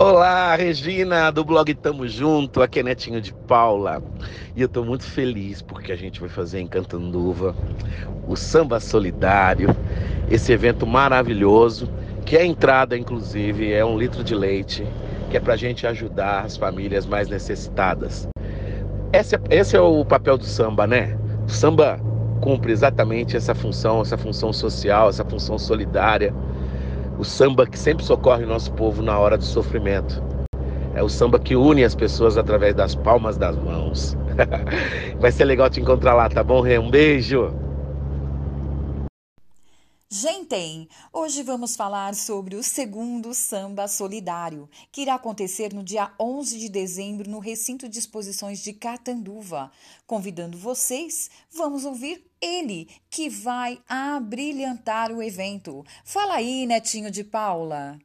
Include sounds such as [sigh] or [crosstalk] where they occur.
Olá, Regina, do blog Tamo Junto, aqui é Netinho de Paula. E eu tô muito feliz porque a gente vai fazer em Cantanduva o Samba Solidário, esse evento maravilhoso, que a entrada, inclusive, é um litro de leite, que é pra gente ajudar as famílias mais necessitadas. Esse é, esse é o papel do samba, né? O samba cumpre exatamente essa função, essa função social, essa função solidária o samba que sempre socorre o nosso povo na hora do sofrimento. É o samba que une as pessoas através das palmas das mãos. [laughs] Vai ser legal te encontrar lá, tá bom, Rê? Um beijo! Gente, hoje vamos falar sobre o segundo samba solidário, que irá acontecer no dia 11 de dezembro no recinto de exposições de Catanduva. Convidando vocês, vamos ouvir ele, que vai abrilhantar o evento. Fala aí, netinho de Paula.